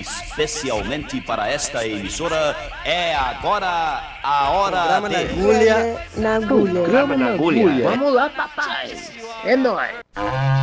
Especialmente para esta emissora, é agora a hora Programa de... na agulha. Na agulha. Programa na agulha. Vamos lá, papai. É nóis.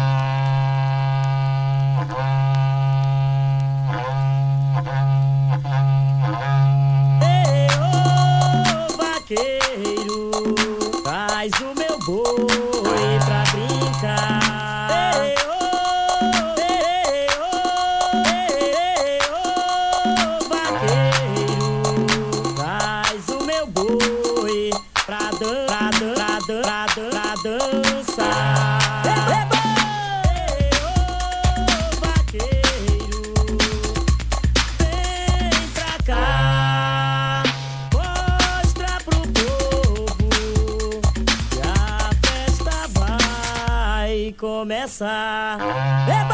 Vai começar.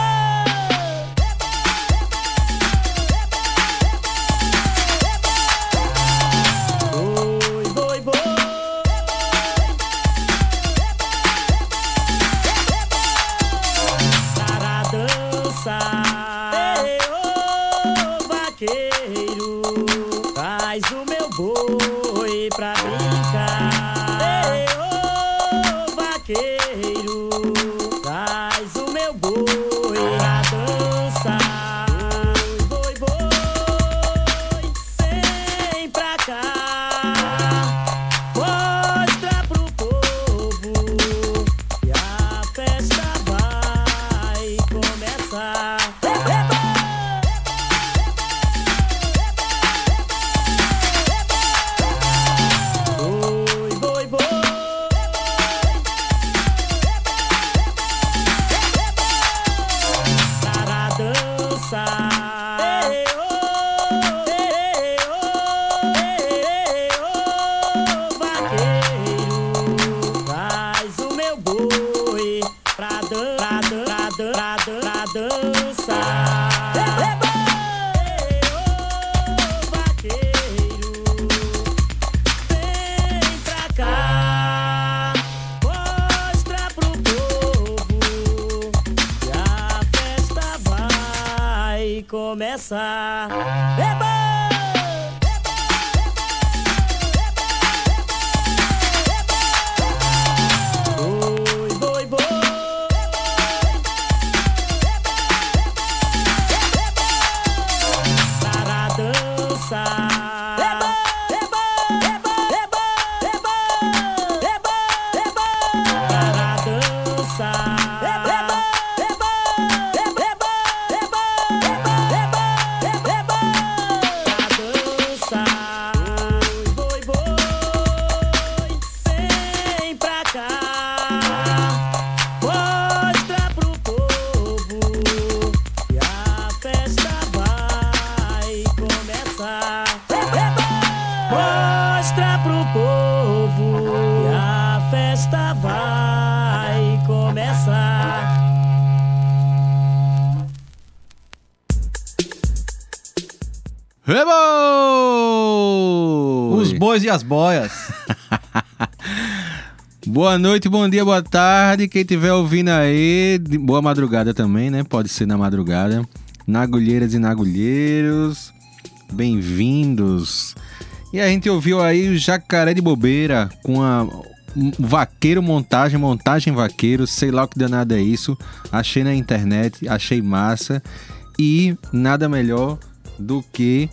Ebo! Os bois e as boias. Boa noite, bom dia, boa tarde. Quem estiver ouvindo aí, boa madrugada também, né? Pode ser na madrugada. Nagulheiras e nagulheiros, bem-vindos. E a gente ouviu aí o Jacaré de Bobeira com a Vaqueiro Montagem, Montagem Vaqueiro, sei lá o que danado é isso. Achei na internet, achei massa. E nada melhor do que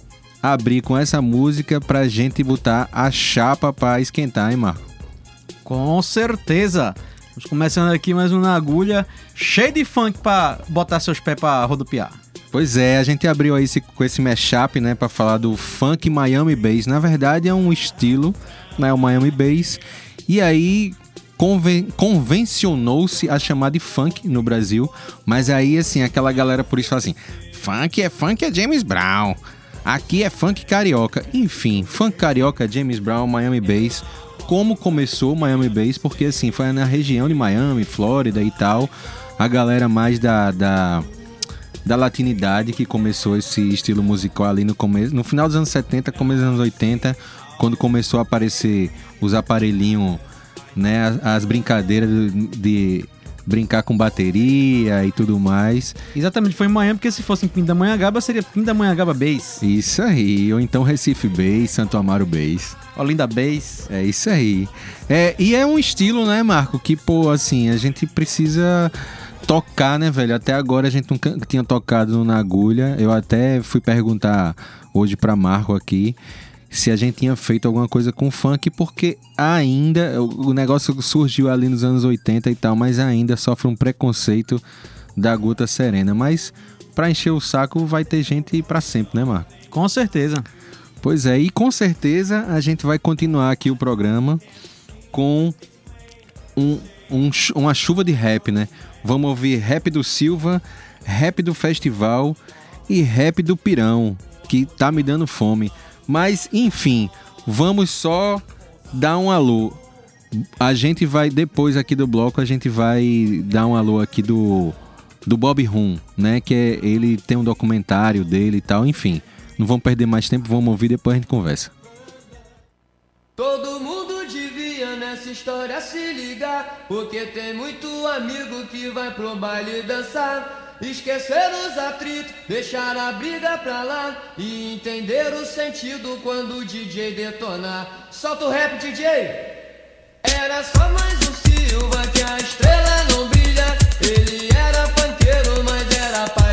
abrir com essa música pra gente botar a chapa pra esquentar, hein, Marco? Com certeza. Estamos começando aqui mais um na agulha, cheio de funk pra botar seus pés pra rodopiar. Pois é, a gente abriu aí esse- com esse mashup, né, pra falar do funk Miami Bass. Na verdade é um estilo, né, o Miami Bass. E aí conven- convencionou-se a chamar de funk no Brasil, mas aí assim, aquela galera por isso fala assim: "Funk é funk é James Brown". Aqui é funk carioca. Enfim, funk carioca, James Brown, Miami Bass. Como começou Miami Bass? Porque assim, foi na região de Miami, Flórida e tal. A galera mais da, da da latinidade que começou esse estilo musical ali no começo, no final dos anos 70, começo dos anos 80, quando começou a aparecer os aparelhinhos, né, as, as brincadeiras de, de brincar com bateria e tudo mais. Exatamente, foi em Miami, porque se fosse em Pindamonhangaba, seria Pindamonhangaba Bass. Isso aí, ou então Recife Bass, Santo Amaro Bass. Olinda Bass. É isso aí. É, e é um estilo, né, Marco, que, pô, assim, a gente precisa tocar, né, velho? Até agora a gente nunca tinha tocado na agulha. Eu até fui perguntar hoje pra Marco aqui se a gente tinha feito alguma coisa com funk, porque ainda o negócio surgiu ali nos anos 80 e tal, mas ainda sofre um preconceito da Guta Serena. Mas pra encher o saco vai ter gente pra sempre, né, Marco? Com certeza. Pois é, e com certeza a gente vai continuar aqui o programa com um, um uma chuva de rap, né? Vamos ouvir rap do Silva, rap do Festival e rap do Pirão, que tá me dando fome. Mas, enfim, vamos só dar um alô. A gente vai, depois aqui do bloco, a gente vai dar um alô aqui do, do Bob Rum, né? Que é, ele tem um documentário dele e tal, enfim. Não vamos perder mais tempo, vamos ouvir depois a gente conversa. Todo mundo devia nessa história se ligar, porque tem muito amigo que vai pro baile dançar. Esquecer os atritos, deixar a briga pra lá e entender o sentido quando o DJ detonar. Solta o rap, DJ! Era só mais um Silva que a estrela não brilha. Ele era panqueiro, mas era pai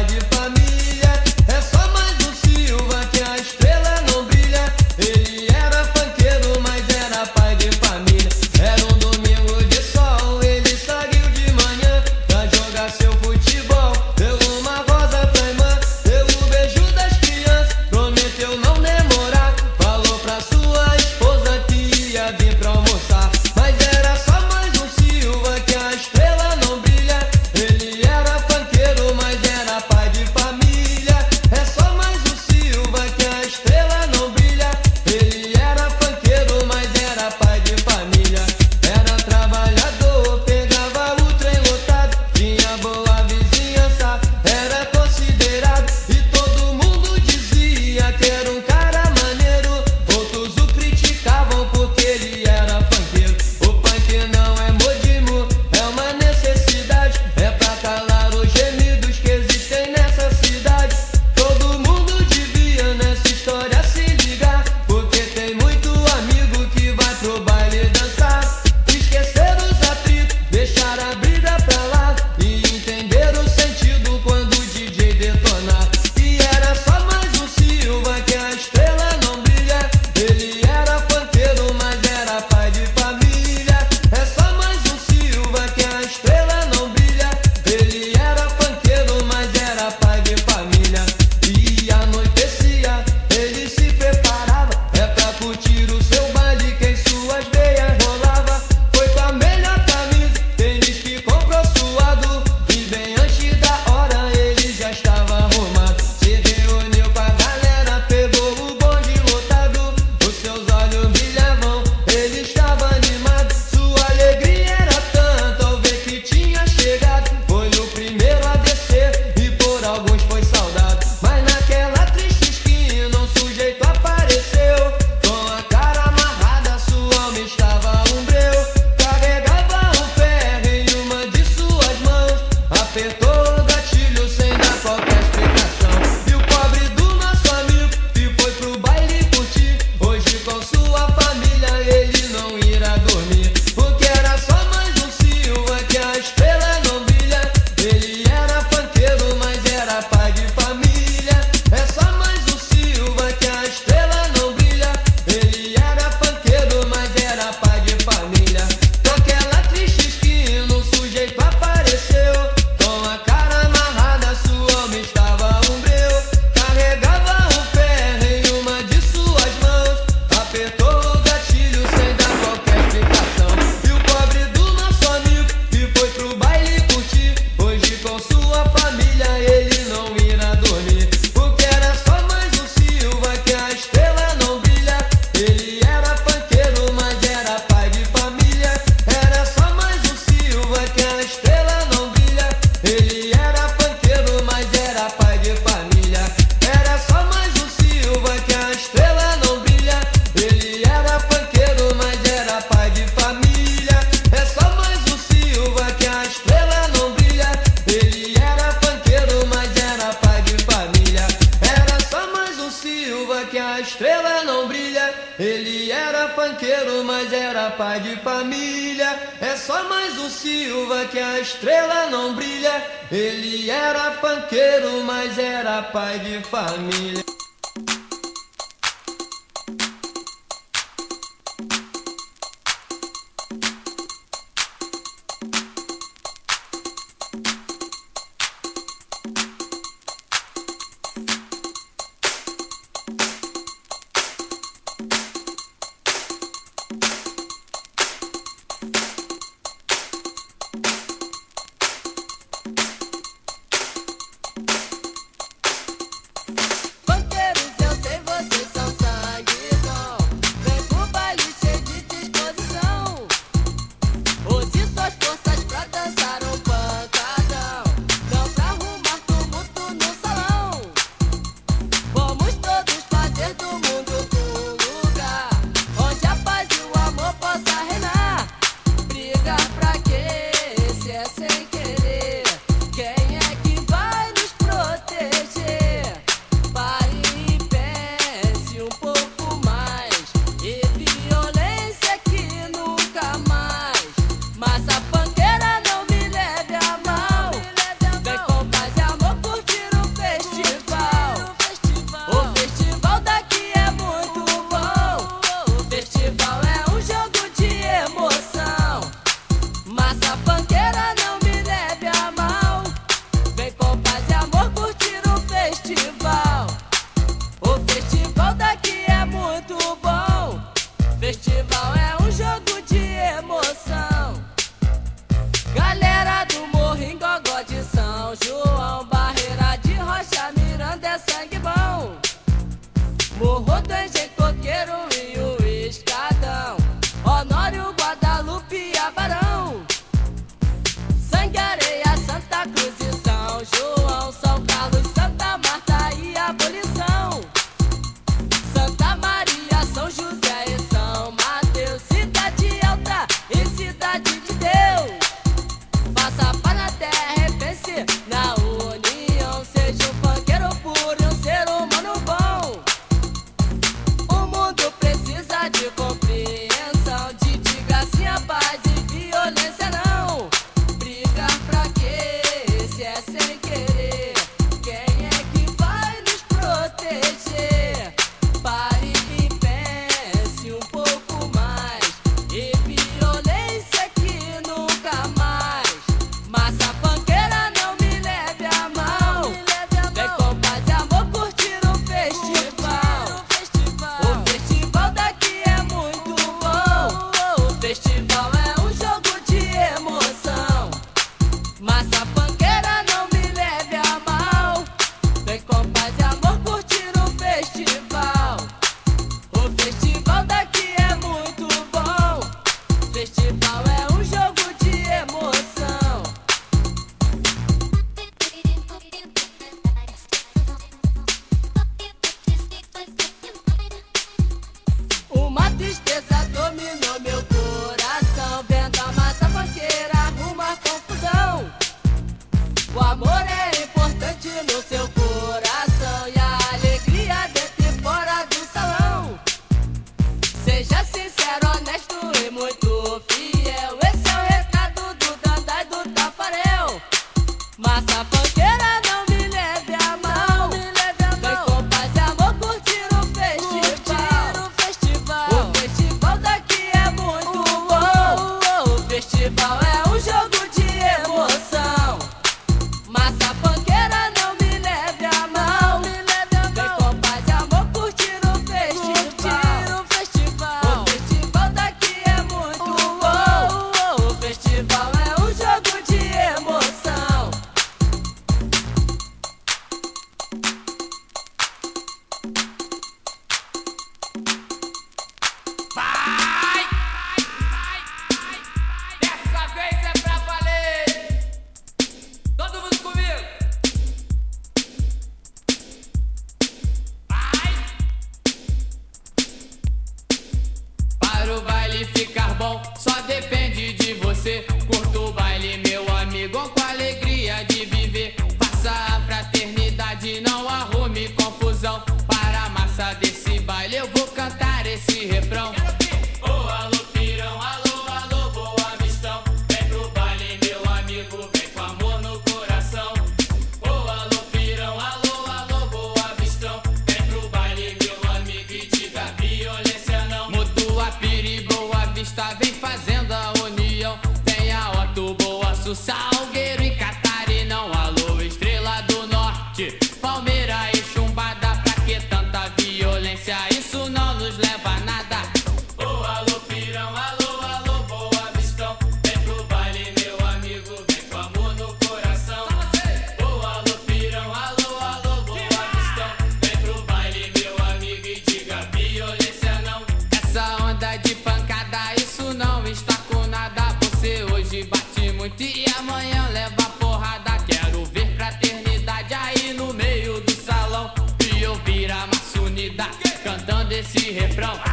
onda de pancada, isso não está com nada. Você hoje bate muito e amanhã leva porrada. Quero ver fraternidade aí no meio do salão. E ouvir a maçunidade cantando esse refrão.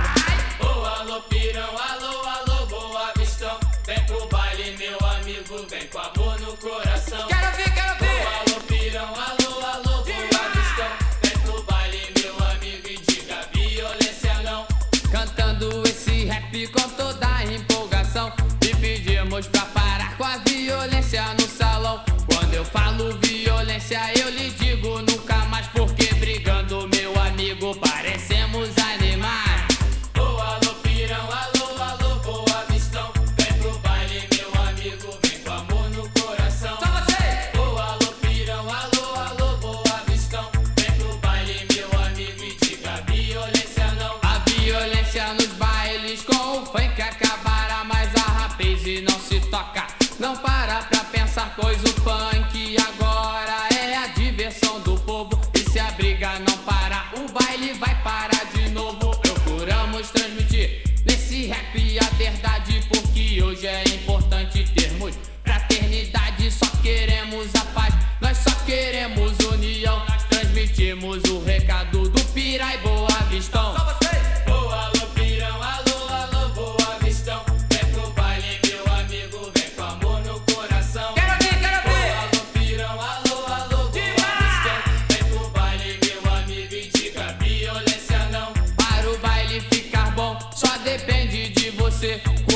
say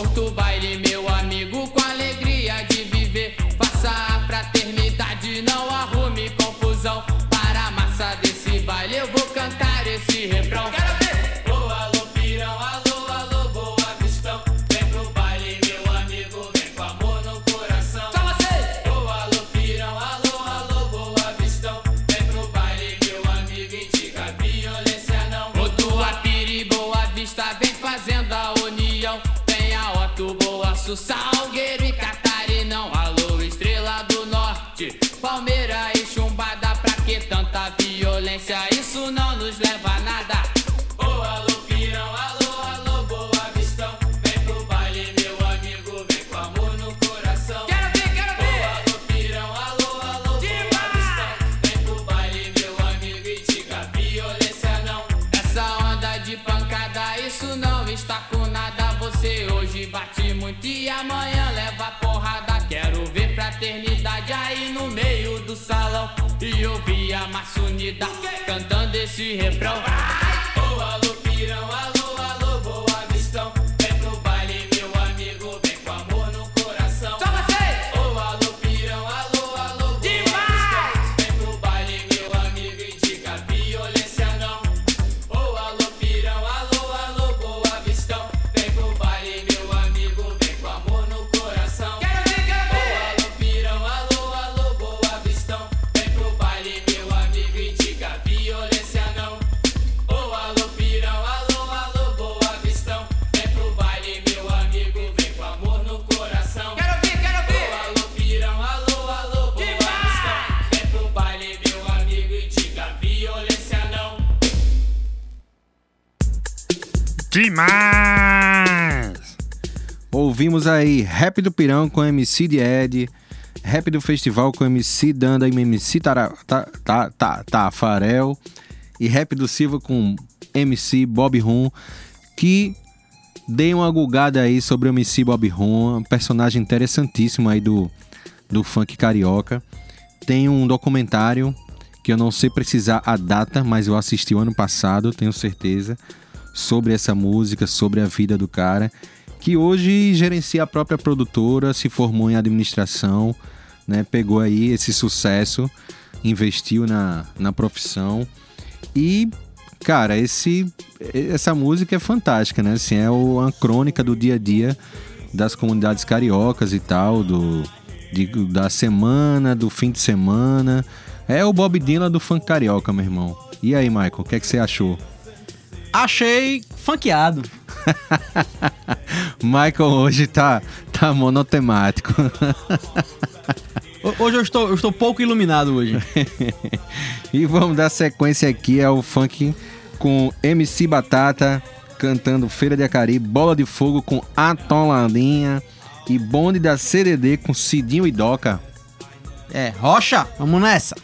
nosso sal. unida, cantando esse refrão. Vai! Demais! Ouvimos aí Rap do Pirão com MC de Ed, Rap do Festival com MC Danda e MC Tara, ta, ta, ta, Tafarel e Rap do Silva com MC Bob Rum, que dei uma gulgada aí sobre o MC Bob Rum, um personagem interessantíssimo aí do, do funk carioca. Tem um documentário que eu não sei precisar a data, mas eu assisti o ano passado, tenho certeza sobre essa música, sobre a vida do cara, que hoje gerencia a própria produtora, se formou em administração, né? Pegou aí esse sucesso, investiu na, na profissão e cara, esse essa música é fantástica, né? Assim, é uma crônica do dia a dia das comunidades cariocas e tal, do de, da semana, do fim de semana. É o Bob Dylan do funk carioca, meu irmão. E aí, Michael, o que, é que você achou? Achei funkeado. Michael hoje tá, tá monotemático. hoje eu estou, eu estou pouco iluminado hoje. e vamos dar sequência aqui ao funk com MC Batata cantando Feira de Acari, Bola de Fogo com Atolandinha e Bonde da CDD com Cidinho e Doca. É, rocha, vamos nessa.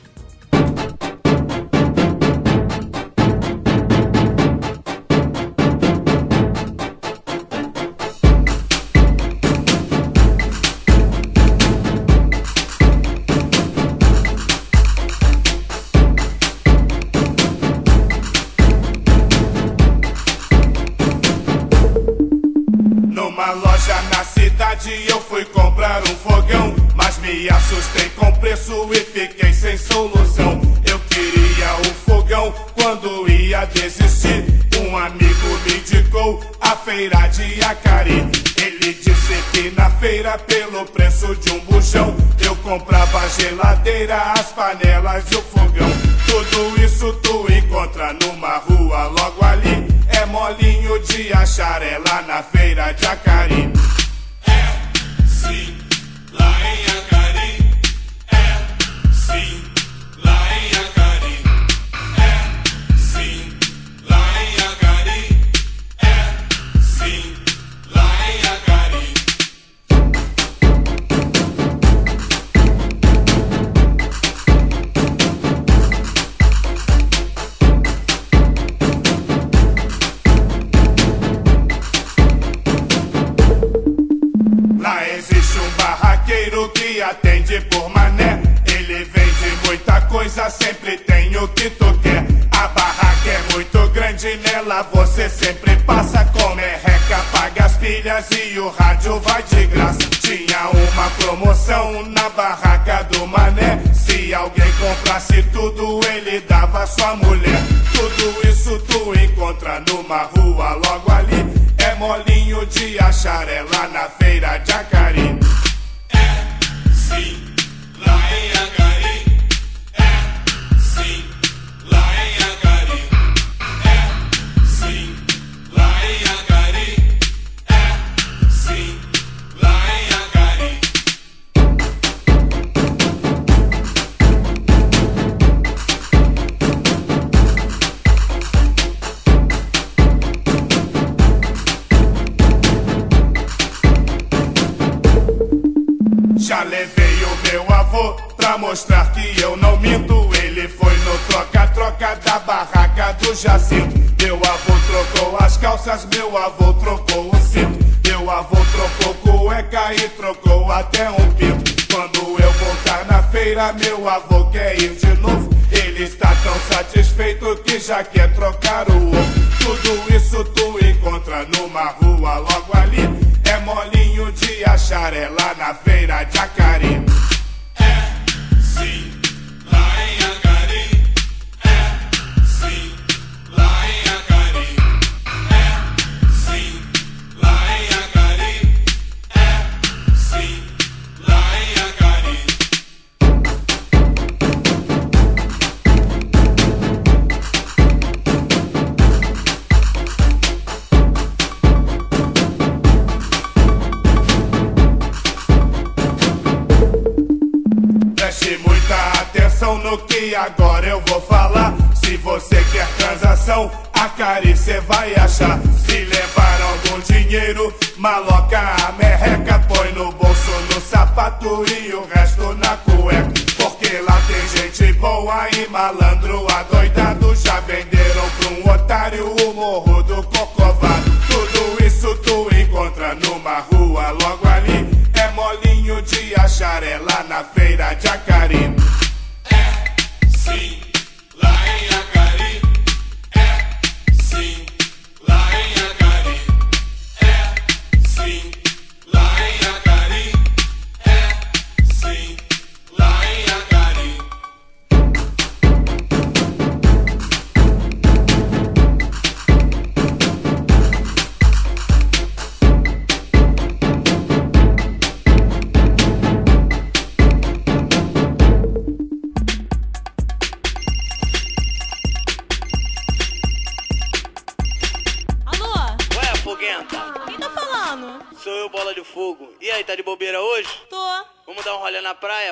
É, porque lá tem gente boa e malandro adoidado. Já venderam pra um otário o morro do Cocovado. Tudo isso tu encontra numa rua logo ali. É molinho de achar, é na feira de Acarino.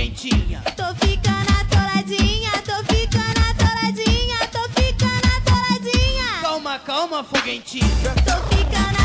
pimentinha. Tô ficando atoladinha, tô ficando atoladinha, tô ficando atoladinha. Calma, calma, foguentinha. Tô ficando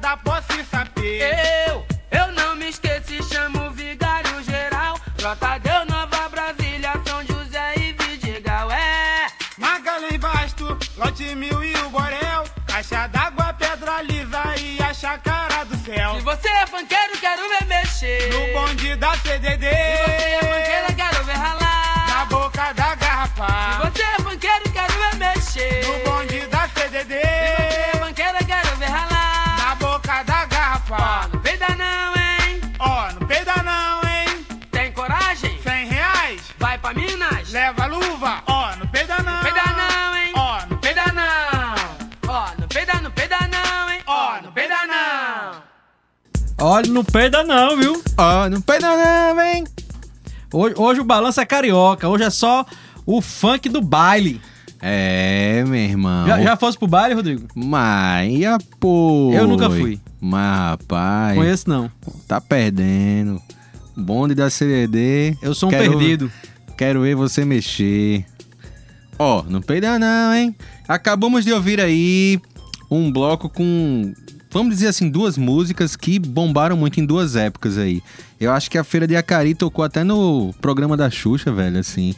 da posse saber. Eu, eu não me esqueci, chamo vigário geral. Brota deu Nova Brasília, São José e Vidigal, é. Magalhães Basto, Lote Mil e o Borel. Caixa d'água, pedra lisa e a chácara do céu. Se você é funkeiro, quero me mexer. No bonde da CDD. Se você é funkeiro, Olha, não perda não, viu? Ó, não perda não, vem. Hoje, hoje o balanço é carioca, hoje é só o funk do baile. É, meu irmão. Já, já fosse pro baile, Rodrigo? Mas, pô. Eu nunca fui. Mas, rapaz. Conheço não. Tá perdendo. Bonde da CDD. Eu sou um Quero- perdido. Quero ver você mexer. Ó, não peida não, hein? Acabamos de ouvir aí um bloco com, vamos dizer assim, duas músicas que bombaram muito em duas épocas aí. Eu acho que a Feira de Acari tocou até no programa da Xuxa, velho, assim.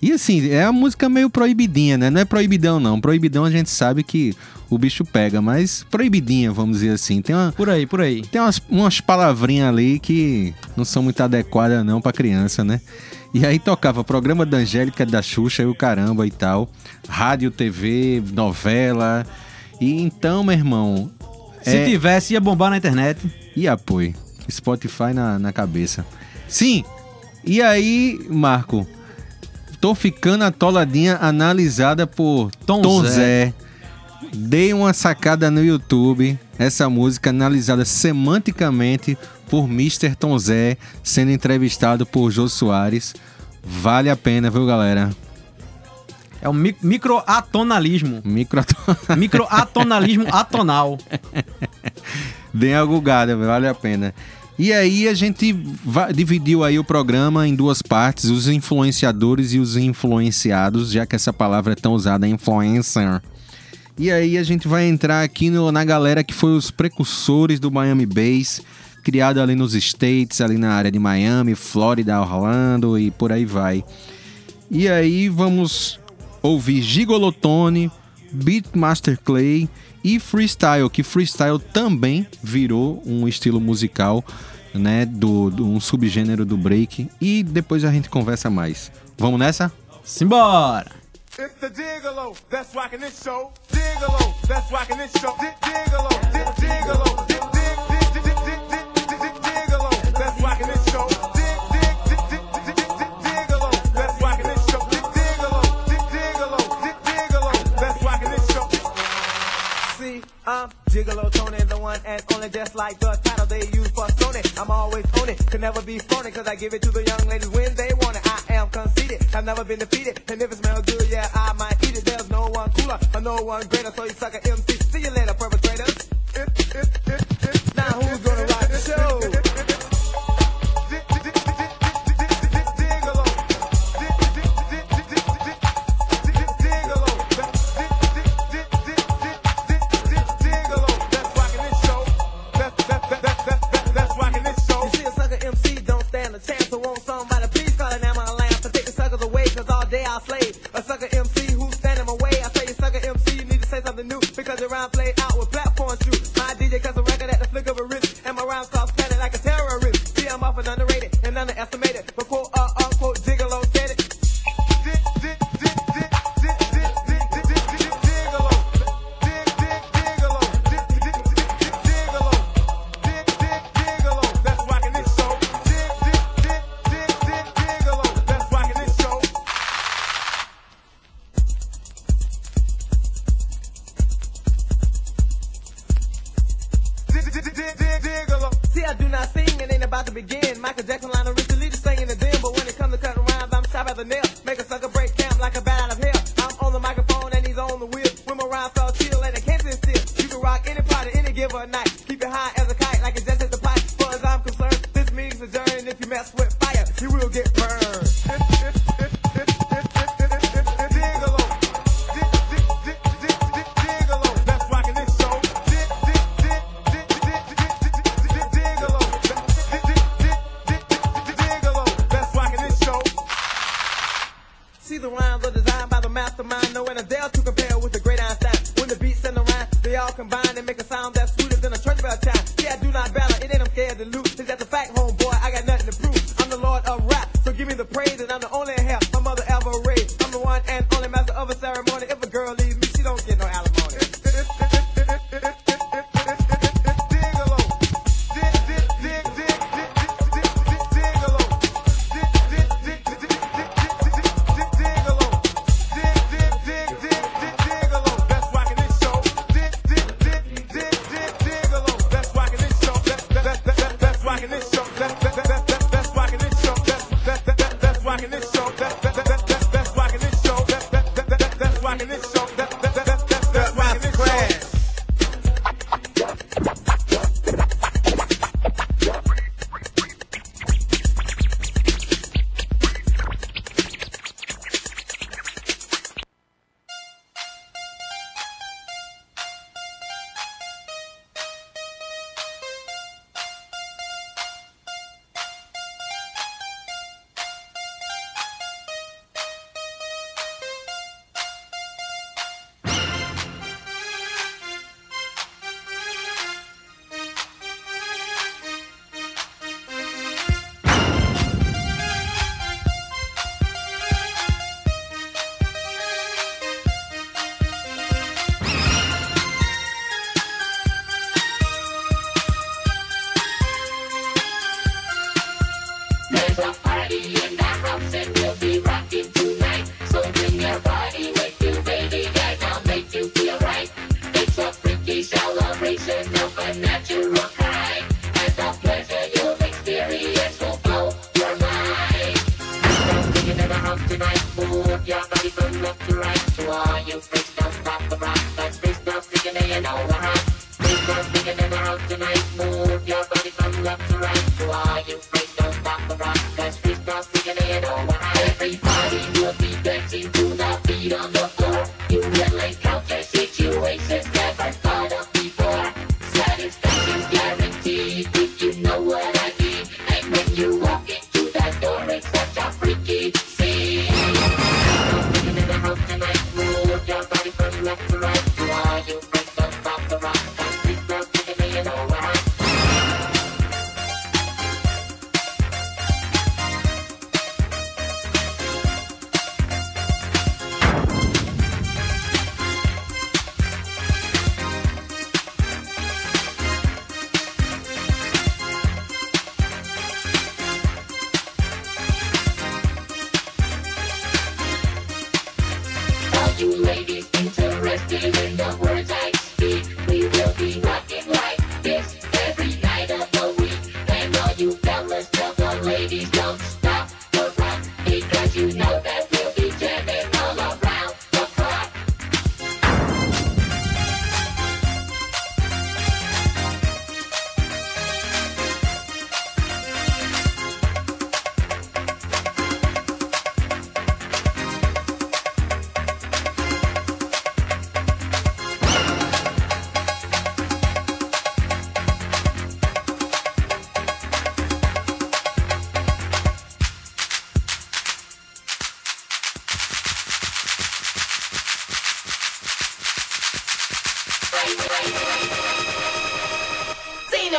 E assim, é a música meio proibidinha, né? Não é proibidão, não. Proibidão a gente sabe que o bicho pega, mas proibidinha, vamos dizer assim. Tem uma, Por aí, por aí. tem umas, umas palavrinhas ali que não são muito adequadas não pra criança, né? E aí tocava programa da Angélica, da Xuxa e o caramba e tal. Rádio, TV, novela. E então, meu irmão... Se é- tivesse, ia bombar na internet. E apoio. Spotify na, na cabeça. Sim. E aí, Marco? Tô ficando atoladinha analisada por Tom Tom, Zé. Zé. Dei uma sacada no YouTube. Essa música analisada semanticamente por Mr. Tom Zé, sendo entrevistado por Jô Soares. Vale a pena, viu, galera? É o mi microatonalismo. Micro... Microatonalismo atonal. Dê uma vale a pena. E aí a gente dividiu aí o programa em duas partes, os influenciadores e os influenciados, já que essa palavra é tão usada, influencer. E aí a gente vai entrar aqui no- na galera que foi os precursores do Miami Bass, criado ali nos States, ali na área de Miami, Flórida, Orlando e por aí vai. E aí vamos ouvir Gigolotone, Beatmaster Clay e Freestyle, que Freestyle também virou um estilo musical, né, do, do- um subgênero do break e depois a gente conversa mais. Vamos nessa? Simbora! It's the Gigolo that's rocking this show. Gigolo that's rocking this show. Gigolo, Gigolo, I'm Gigolo Tony, the one and only, just like the title they use for Sony. I'm always on it, can never be phony, cause I give it to the young ladies when they want it. I am conceited, I've never been defeated, and if it smells good, yeah, I might eat it. There's no one cooler, or no one greater, so you suck at MC. right to all you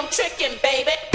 tricking, baby.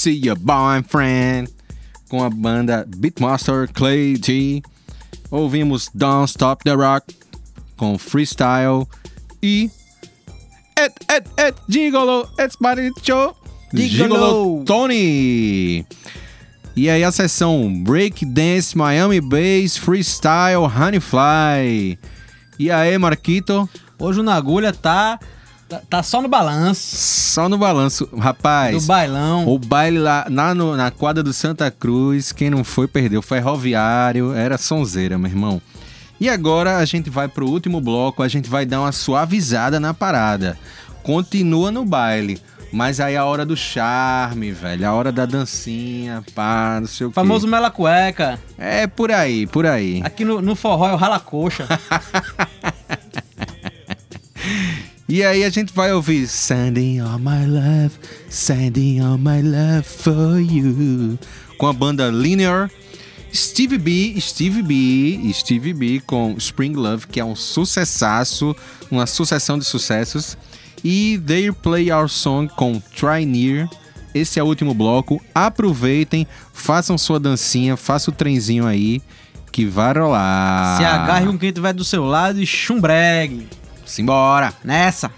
See Your Boyfriend, com a banda Beatmaster Clay G. Ouvimos Don't Stop the Rock, com Freestyle e. Et, et, et, Gigolo, It's Maricho, Gigolo. Gigolo Tony. E aí a sessão Breakdance Miami Bass Freestyle Honeyfly. E aí, Marquito? Hoje o Nagulha tá Tá, tá só no balanço. Só no balanço, rapaz. Do bailão. O baile lá na, no, na quadra do Santa Cruz, quem não foi perdeu. Ferroviário, era sonzeira, meu irmão. E agora a gente vai pro último bloco, a gente vai dar uma suavizada na parada. Continua no baile. Mas aí a hora do charme, velho. A hora da dancinha, pá, não sei o quê. Famoso mela cueca. É, por aí, por aí. Aqui no, no forró é o rala coxa. E aí a gente vai ouvir Sending all my love, sending all my love for you. Com a banda Linear, Steve B, Steve B, Steve B com Spring Love, que é um sucessaço, uma sucessão de sucessos. E They Play Our Song com Try Near. Esse é o último bloco. Aproveitem, façam sua dancinha, faça o trenzinho aí, que vai rolar. Se agarre com quem tiver do seu lado e chumbregue. Simbora! Nessa!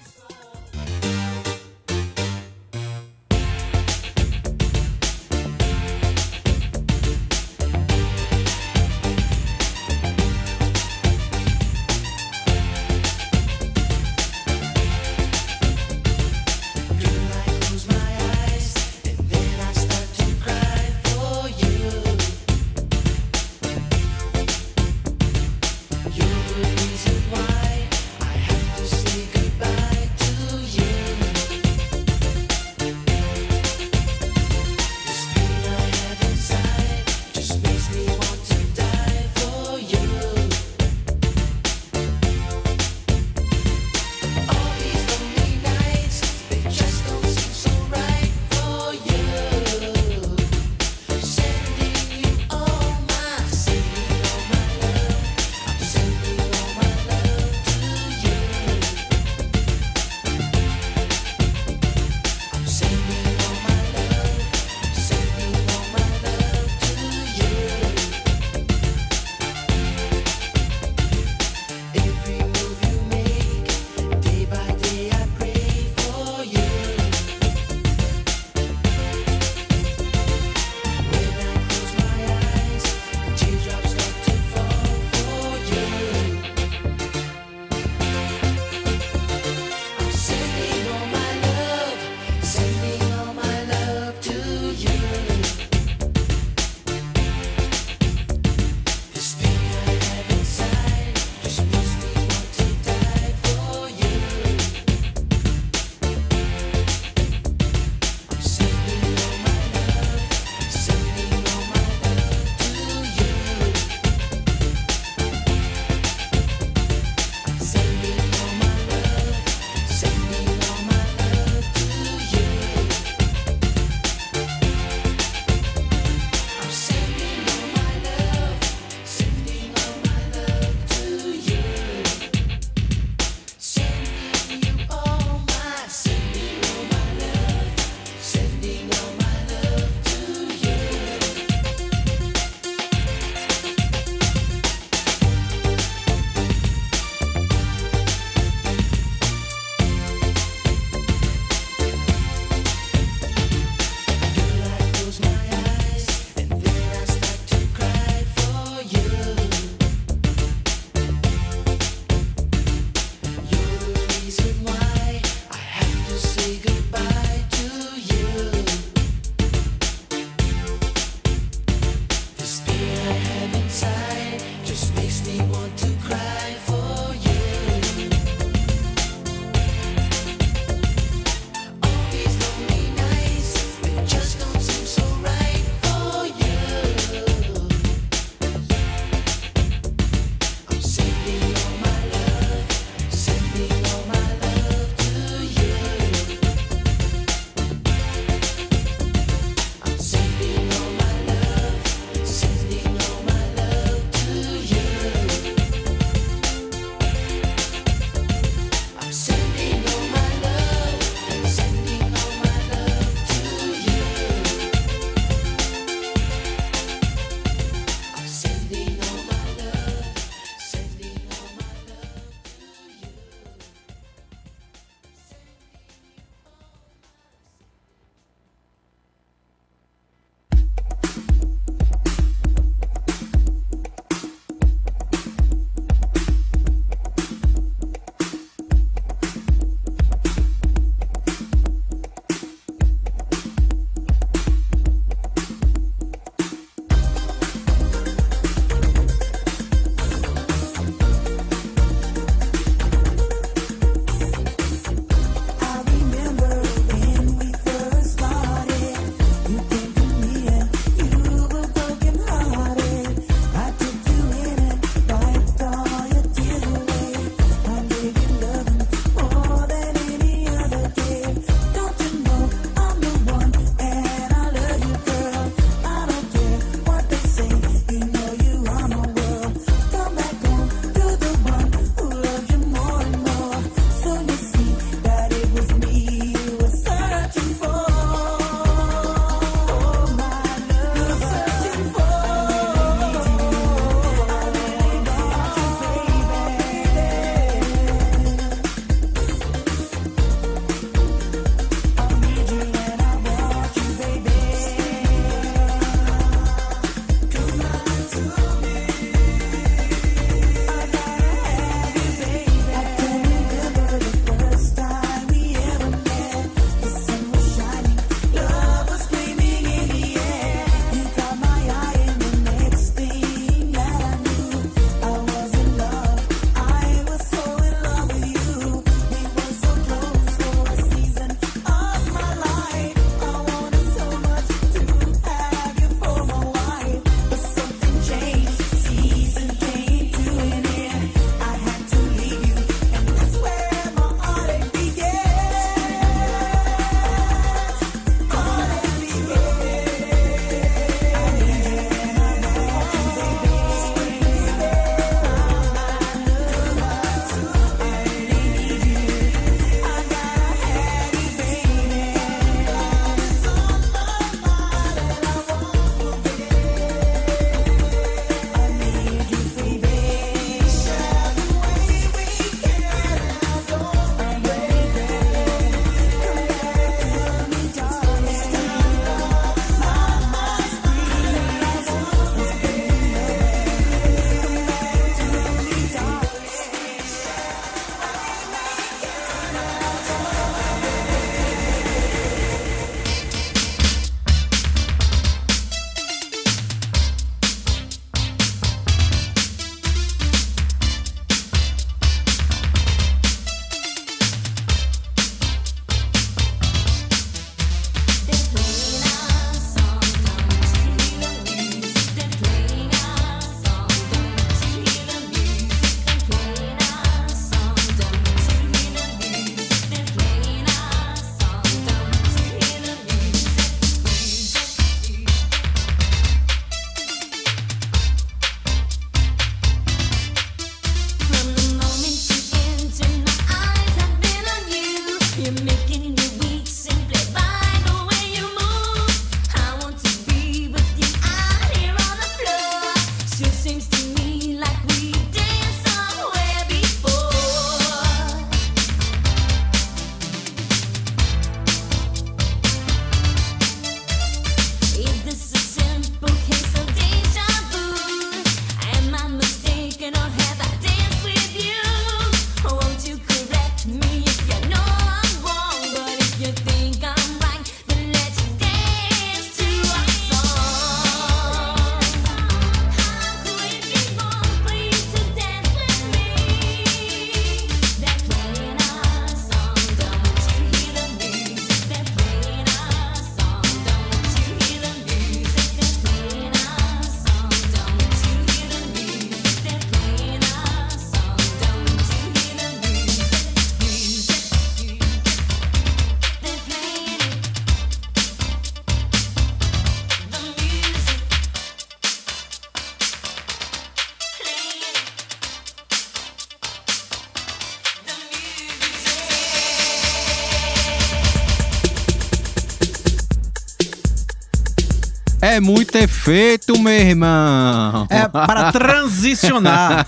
É muito efeito, meu irmão. É para transicionar.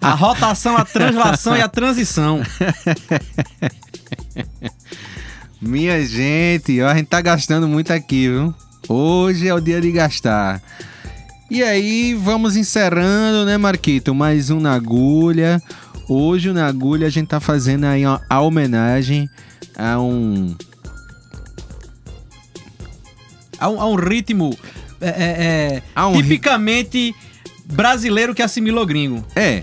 A rotação, a translação e a transição. Minha gente, ó, a gente tá gastando muito aqui, viu? Hoje é o dia de gastar. E aí, vamos encerrando, né, Marquito? Mais um na agulha. Hoje, o na agulha, a gente tá fazendo aí a homenagem a um. Há um, há um ritmo é, é, é, um tipicamente brasileiro que assimilou gringo. É.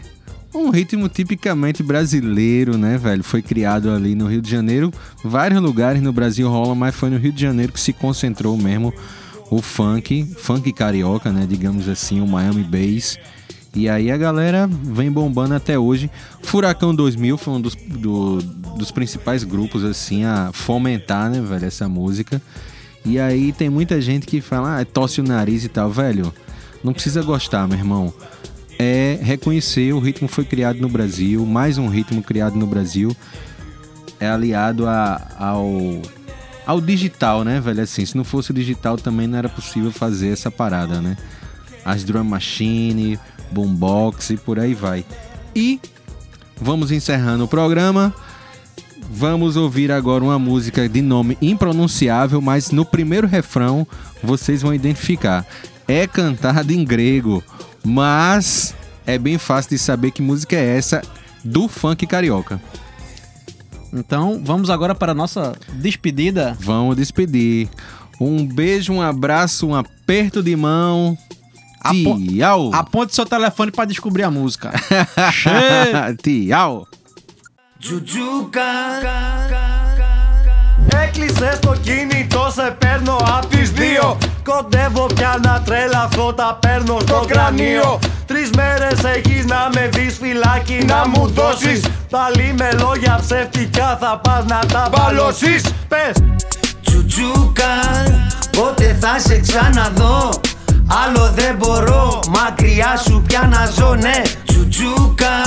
Um ritmo tipicamente brasileiro, né, velho? Foi criado ali no Rio de Janeiro. Vários lugares no Brasil rolam, mas foi no Rio de Janeiro que se concentrou mesmo o funk, funk carioca, né? Digamos assim, o Miami Bass. E aí a galera vem bombando até hoje. Furacão 2000 foi um dos, do- dos principais grupos, assim, a fomentar, né, velho, essa música. E aí tem muita gente que fala, ah, tosse o nariz e tal, velho. Não precisa gostar, meu irmão. É reconhecer o ritmo foi criado no Brasil, mais um ritmo criado no Brasil. É aliado a- ao, ao digital, né, velho? Assim, se não fosse digital também não era possível fazer essa parada, né? As drum machine, boombox e por aí vai. E vamos encerrando o programa. Vamos ouvir agora uma música de nome impronunciável, mas no primeiro refrão vocês vão identificar. É cantada em grego, mas é bem fácil de saber que música é essa do funk carioca. Então, vamos agora para a nossa despedida. Vamos despedir. Um beijo, um abraço, um aperto de mão. Tchau. Aponte seu telefone para descobrir a música. Che- Tchau. Έκλεισε το κινητό, σε παίρνω απ' τις δύο. Κοντεύω πια να τρελαθώ, τα παίρνω στο κρανίο. Τρεις μέρες έχεις να με δεις φυλάκι να μου δώσεις. Πάλι με λόγια ψεύτικα θα πας να τα μπαλώσεις. Πες. Τσουτζούκα, πότε θα σε ξαναδώ; Άλλο δεν μπορώ, μακριά σου πια να ζω ναι Τσουτζούκα,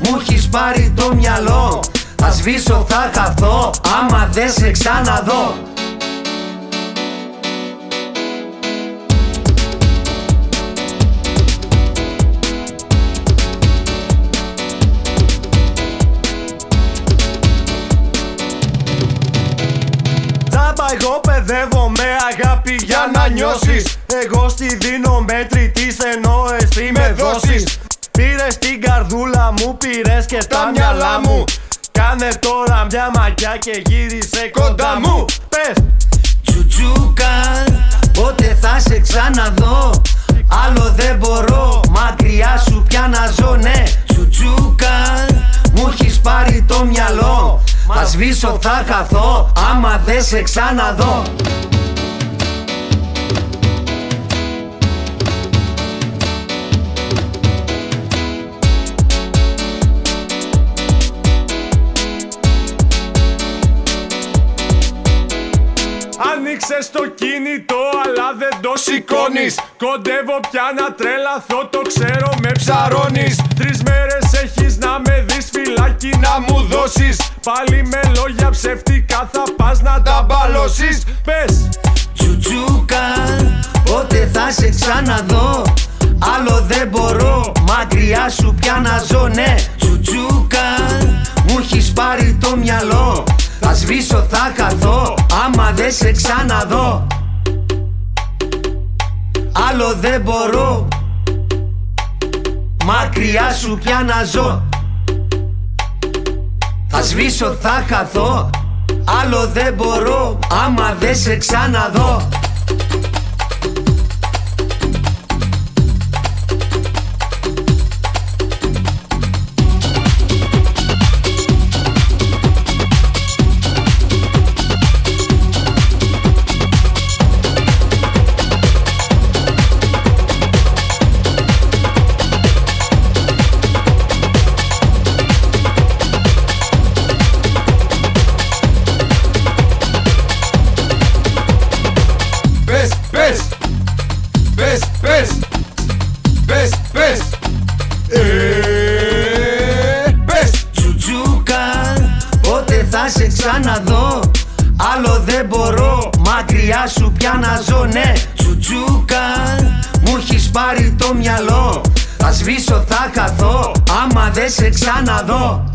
μου έχεις πάρει το μυαλό. Θα σβήσω, θα χαθώ, άμα δεν σε ξαναδώ. Τζάμπα εγώ παιδεύω με αγάπη για να νιώσεις. Εγώ στη δίνω μέτρητης ενώ εσύ με δώσεις Πήρες την καρδούλα μου, πήρες και τα μυαλά μου. Κάνε τώρα μια μαγιά και γύρισε κοντά μου. Πες. Τσουτζούκα, πότε θα σε ξαναδώ; Άλλο δεν μπορώ, μακριά σου πια να ζω ναι. Τσουτζούκα, μου έχεις πάρει το μυαλό. Θα σβήσω, θα χαθώ, άμα δεν σε ξαναδώ Άνοιξε το κινητό αλλά δεν το σηκώνεις. Κοντεύω πια να τρελαθώ, το ξέρω με ψαρώνεις. Τρεις μέρες έχεις να με δεις φυλάκι να μου δώσεις. Πάλι με λόγια ψεύτικα θα πας να τα μπαλώσεις. Πες Τσουτζούκα, πότε θα σε ξαναδώ; Άλλο δεν μπορώ, μακριά σου πια να ζω ναι Τσουτζούκα, μου έχεις πάρει το μυαλό Θα σβήσω, θα καθώ, άμα δεν σε ξαναδώ. Άλλο δεν μπορώ. Μακριά σου πια να ζω. Θα σβήσω, θα χαθώ Άλλο δεν μπορώ άμα δεν σε ξαναδώ ξαναδώ. Άλλο δεν μπορώ, μακριά σου πια να ζω ναι Τσουτζούκα, Τσουτσούκα Μου έχεις πάρει το μυαλό. Θα σβήσω θα καθώ Άμα δεν σε ξαναδώ